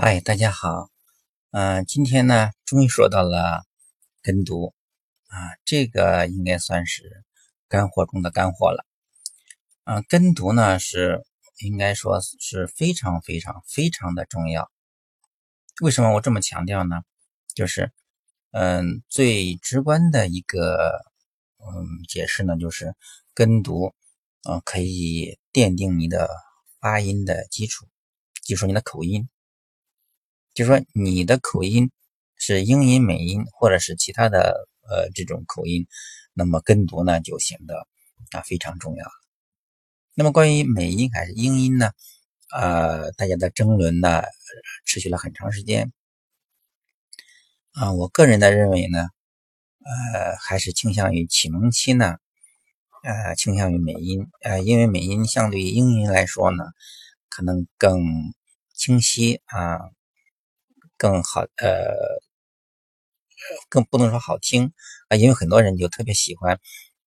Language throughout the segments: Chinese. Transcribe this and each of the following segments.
嗨，大家好。嗯，今天呢，终于说到了跟读啊，这个应该算是干货中的干货了。嗯，跟读呢是应该说是非常非常非常的重要。为什么我这么强调呢？就是嗯，最直观的一个嗯解释呢，就是跟读嗯可以奠定你的发音的基础，就说你的口音。就说你的口音是英音、美音，或者是其他的呃这种口音，那么跟读呢就显得啊非常重要了。那么关于美音还是英音呢？呃，大家的争论呢持续了很长时间。啊，我个人的认为呢，呃，还是倾向于启蒙期呢，呃，倾向于美音，呃，因为美音相对于英音来说呢，可能更清晰啊。更好，呃，更不能说好听啊，因为很多人就特别喜欢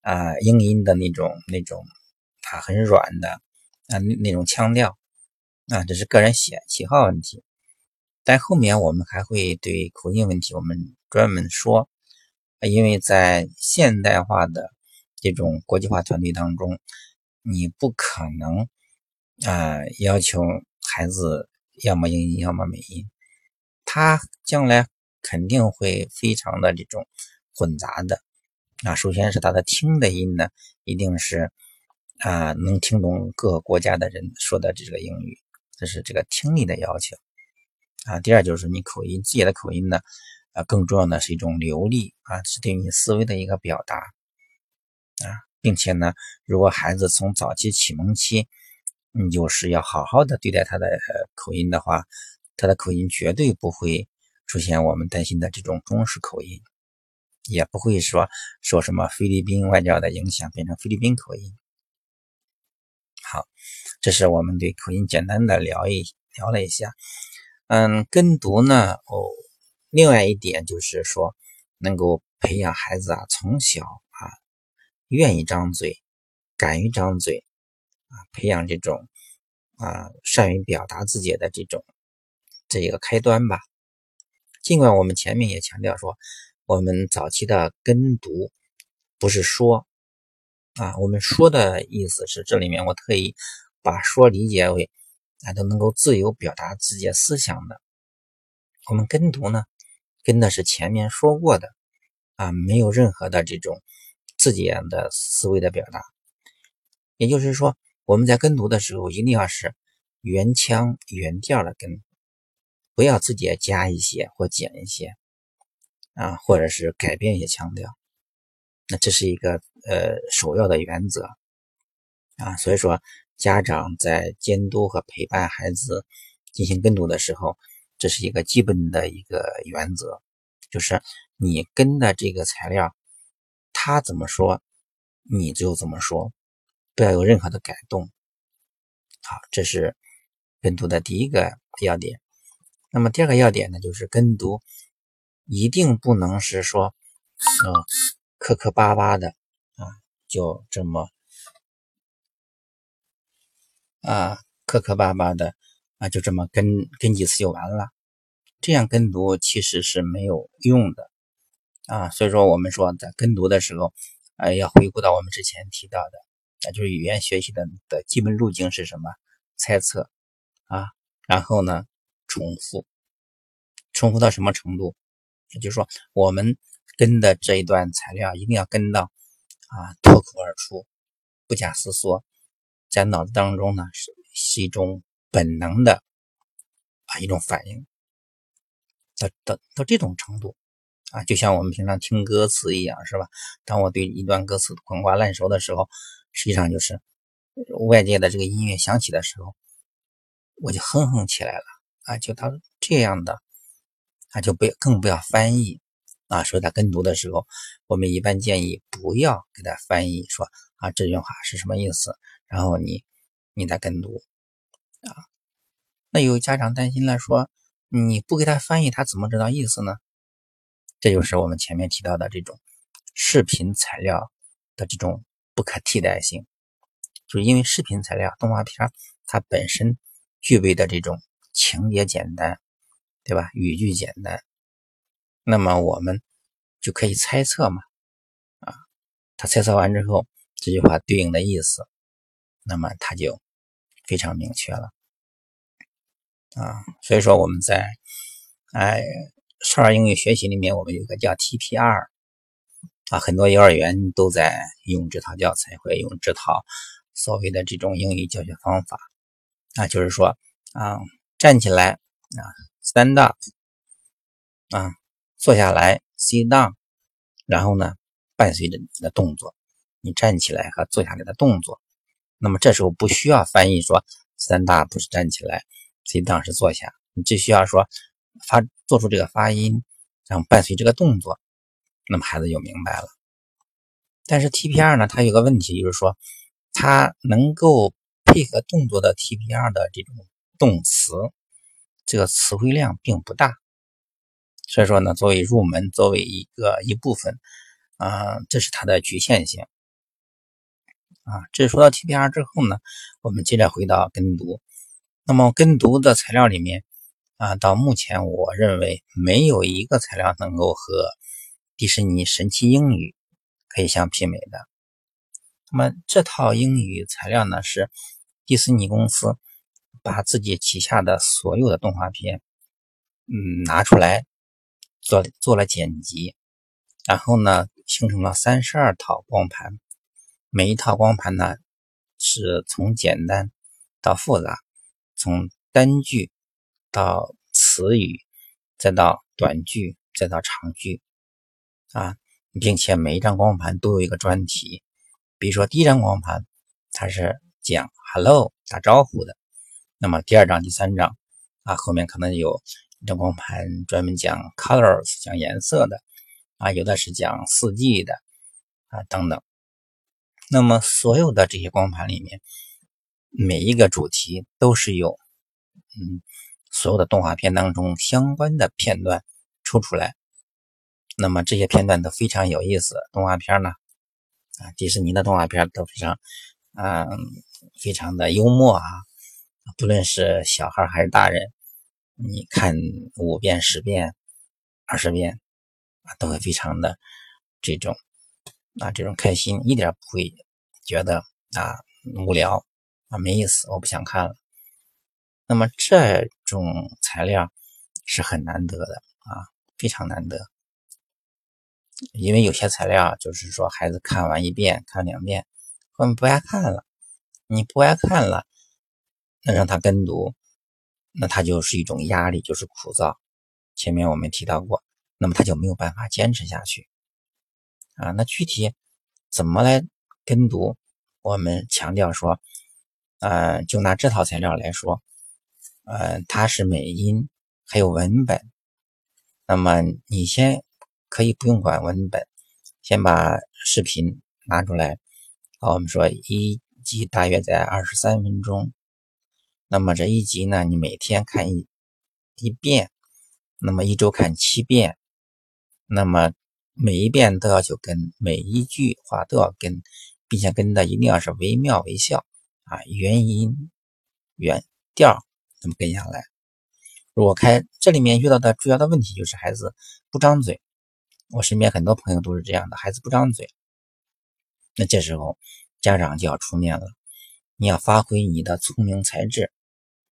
啊，英音的那种那种啊，很软的啊，那那种腔调啊，这是个人喜喜好问题。但后面我们还会对口音问题我们专门说，因为在现代化的这种国际化团队当中，你不可能啊要求孩子要么英音要么美音。他将来肯定会非常的这种混杂的啊，首先是他的听的音呢，一定是啊能听懂各个国家的人说的这个英语，这是这个听力的要求啊。第二就是你口音自己的口音呢，啊更重要的是一种流利啊，是对你思维的一个表达啊，并且呢，如果孩子从早期启蒙期，你就是要好好的对待他的口音的话。他的口音绝对不会出现我们担心的这种中式口音，也不会说受什么菲律宾外教的影响变成菲律宾口音。好，这是我们对口音简单的聊一聊了一下。嗯，跟读呢，哦，另外一点就是说，能够培养孩子啊，从小啊，愿意张嘴，敢于张嘴啊，培养这种啊，善于表达自己的这种。这一个开端吧。尽管我们前面也强调说，我们早期的跟读不是说啊，我们说的意思是这里面我特意把说理解为啊都能够自由表达自己思想的。我们跟读呢，跟的是前面说过的啊，没有任何的这种自己的思维的表达。也就是说，我们在跟读的时候，一定要是原腔原调的跟。不要自己加一些或减一些啊，或者是改变一些腔调，那这是一个呃首要的原则啊。所以说，家长在监督和陪伴孩子进行跟读的时候，这是一个基本的一个原则，就是你跟的这个材料，他怎么说，你就怎么说，不要有任何的改动。好，这是跟读的第一个要点。那么第二个要点呢，就是跟读一定不能是说，嗯，磕磕巴巴的啊，就这么啊，磕磕巴巴的啊，就这么跟跟几次就完了。这样跟读其实是没有用的啊。所以说，我们说在跟读的时候，啊，要回顾到我们之前提到的，那就是语言学习的的基本路径是什么？猜测啊，然后呢？重复，重复到什么程度？也就是说，我们跟的这一段材料一定要跟到啊，脱口而出，不假思索，在脑子当中呢是是一种本能的啊一种反应。到到到这种程度啊，就像我们平常听歌词一样，是吧？当我对一段歌词滚瓜烂熟的时候，实际上就是外界的这个音乐响起的时候，我就哼哼起来了。啊，就他这样的，啊，就不要更不要翻译啊。所以他跟读的时候，我们一般建议不要给他翻译，说啊这句话是什么意思，然后你你再跟读啊。那有家长担心了，说你不给他翻译，他怎么知道意思呢？这就是我们前面提到的这种视频材料的这种不可替代性，就是因为视频材料动画片它本身具备的这种。情节简单对吧？语句简单，那么我们就可以猜测嘛，啊，他猜测完之后，这句话对应的意思，那么他就非常明确了，啊，所以说我们在哎少儿英语学习里面，我们有个叫 TPR，啊，很多幼儿园都在用这套教材，会用这套所谓的这种英语教学方法，啊，就是说啊，站起来啊。Stand up，啊，坐下来，sit down，然后呢，伴随着你的动作，你站起来和坐下来的动作，那么这时候不需要翻译说 stand up 是站起来，sit down 是坐下，你只需要说发做出这个发音，然后伴随这个动作，那么孩子就明白了。但是 TPR 呢，它有个问题，就是说它能够配合动作的 TPR 的这种动词。这个词汇量并不大，所以说呢，作为入门，作为一个一部分，啊，这是它的局限性，啊，这说到 TPR 之后呢，我们接着回到跟读。那么跟读的材料里面，啊，到目前我认为没有一个材料能够和迪士尼神奇英语可以相媲美的。那么这套英语材料呢，是迪士尼公司。把自己旗下的所有的动画片，嗯，拿出来做做了剪辑，然后呢，形成了三十二套光盘。每一套光盘呢，是从简单到复杂，从单句到词语，再到短句，再到长句，啊，并且每一张光盘都有一个专题。比如说第一张光盘，它是讲 “hello” 打招呼的。那么第二章、第三章啊，后面可能有一张光盘专门讲 colors 讲颜色的啊，有的是讲四季的啊等等。那么所有的这些光盘里面，每一个主题都是有嗯所有的动画片当中相关的片段抽出来。那么这些片段都非常有意思。动画片呢啊，迪士尼的动画片都非常啊非常的幽默啊。不论是小孩还是大人，你看五遍、十遍、二十遍啊，都会非常的这种啊，这种开心，一点不会觉得啊无聊啊没意思，我不想看了。那么这种材料是很难得的啊，非常难得，因为有些材料就是说孩子看完一遍、看两遍，后面不爱看了，你不爱看了。那让他跟读，那他就是一种压力，就是枯燥。前面我们提到过，那么他就没有办法坚持下去啊。那具体怎么来跟读？我们强调说，呃，就拿这套材料来说，呃，它是美音，还有文本。那么你先可以不用管文本，先把视频拿出来。好，我们说一集大约在二十三分钟。那么这一集呢，你每天看一一遍，那么一周看七遍，那么每一遍都要求跟，每一句话都要跟，并且跟的一定要是惟妙惟肖啊，原音原调那么跟下来。如果开这里面遇到的主要的问题就是孩子不张嘴，我身边很多朋友都是这样的，孩子不张嘴，那这时候家长就要出面了，你要发挥你的聪明才智。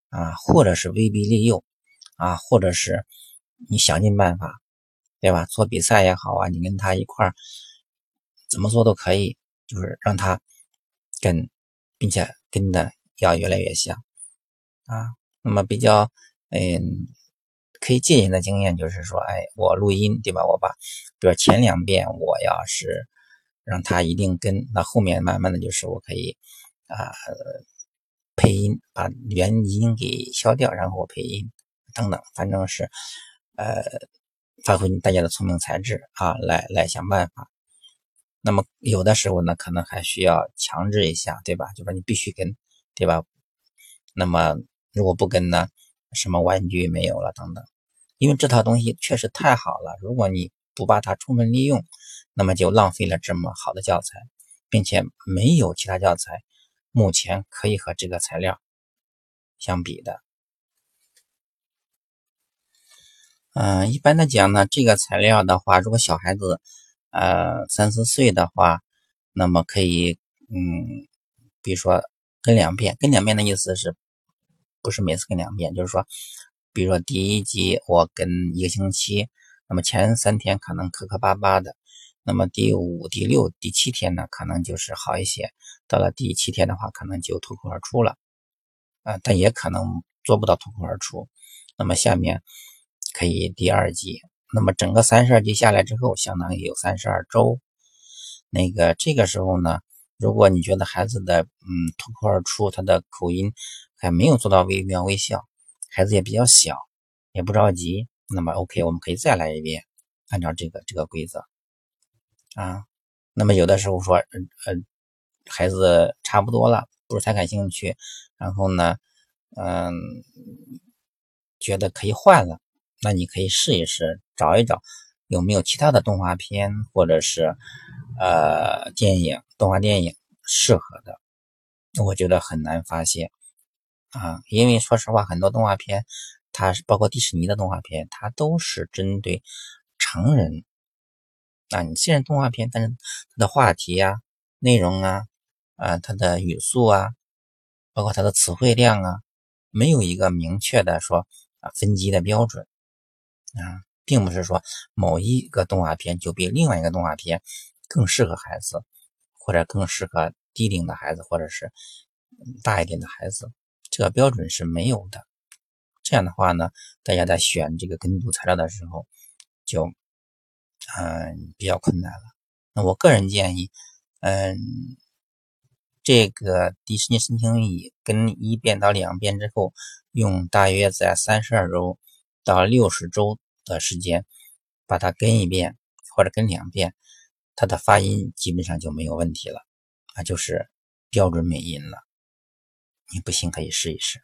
啊，或者是威逼利诱，啊，或者是你想尽办法，对吧？做比赛也好啊，你跟他一块儿怎么做都可以，就是让他跟，并且跟的要越来越像啊。那么比较嗯可以借鉴的经验就是说，哎，我录音对吧？我把比如前两遍我要是让他一定跟，那后面慢慢的就是我可以啊。配音把原音给消掉，然后配音等等，反正是呃发挥大家的聪明才智啊，来来想办法。那么有的时候呢，可能还需要强制一下，对吧？就说你必须跟，对吧？那么如果不跟呢，什么玩具没有了等等。因为这套东西确实太好了，如果你不把它充分利用，那么就浪费了这么好的教材，并且没有其他教材。目前可以和这个材料相比的。嗯，一般的讲呢，这个材料的话，如果小孩子呃三四岁的话，那么可以嗯，比如说跟两遍，跟两遍的意思是不是每次跟两遍？就是说，比如说第一集我跟一个星期，那么前三天可能磕磕巴巴的，那么第五、第六、第七天呢，可能就是好一些。到了第七天的话，可能就脱口而出了，啊，但也可能做不到脱口而出。那么下面。可以第二季，那么整个三十二集下来之后，相当于有三十二周。那个这个时候呢，如果你觉得孩子的嗯脱口而出，他的口音还没有做到微妙微笑，孩子也比较小，也不着急，那么 OK，我们可以再来一遍，按照这个这个规则啊。那么有的时候说，嗯嗯，孩子差不多了，不是太感兴趣，然后呢，嗯，觉得可以换了。那你可以试一试，找一找有没有其他的动画片或者是呃电影、动画电影适合的。我觉得很难发现啊，因为说实话，很多动画片，它是包括迪士尼的动画片，它都是针对成人。啊，你虽然动画片，但是它的话题呀、内容啊、啊它的语速啊，包括它的词汇量啊，没有一个明确的说啊分级的标准。啊，并不是说某一个动画片就比另外一个动画片更适合孩子，或者更适合低龄的孩子，或者是大一点的孩子，这个标准是没有的。这样的话呢，大家在选这个跟读材料的时候，就嗯比较困难了。那我个人建议，嗯，这个迪士尼申请语跟一遍到两遍之后，用大约在三十二周。到六十周的时间，把它跟一遍或者跟两遍，它的发音基本上就没有问题了，啊，就是标准美音了。你不信可以试一试。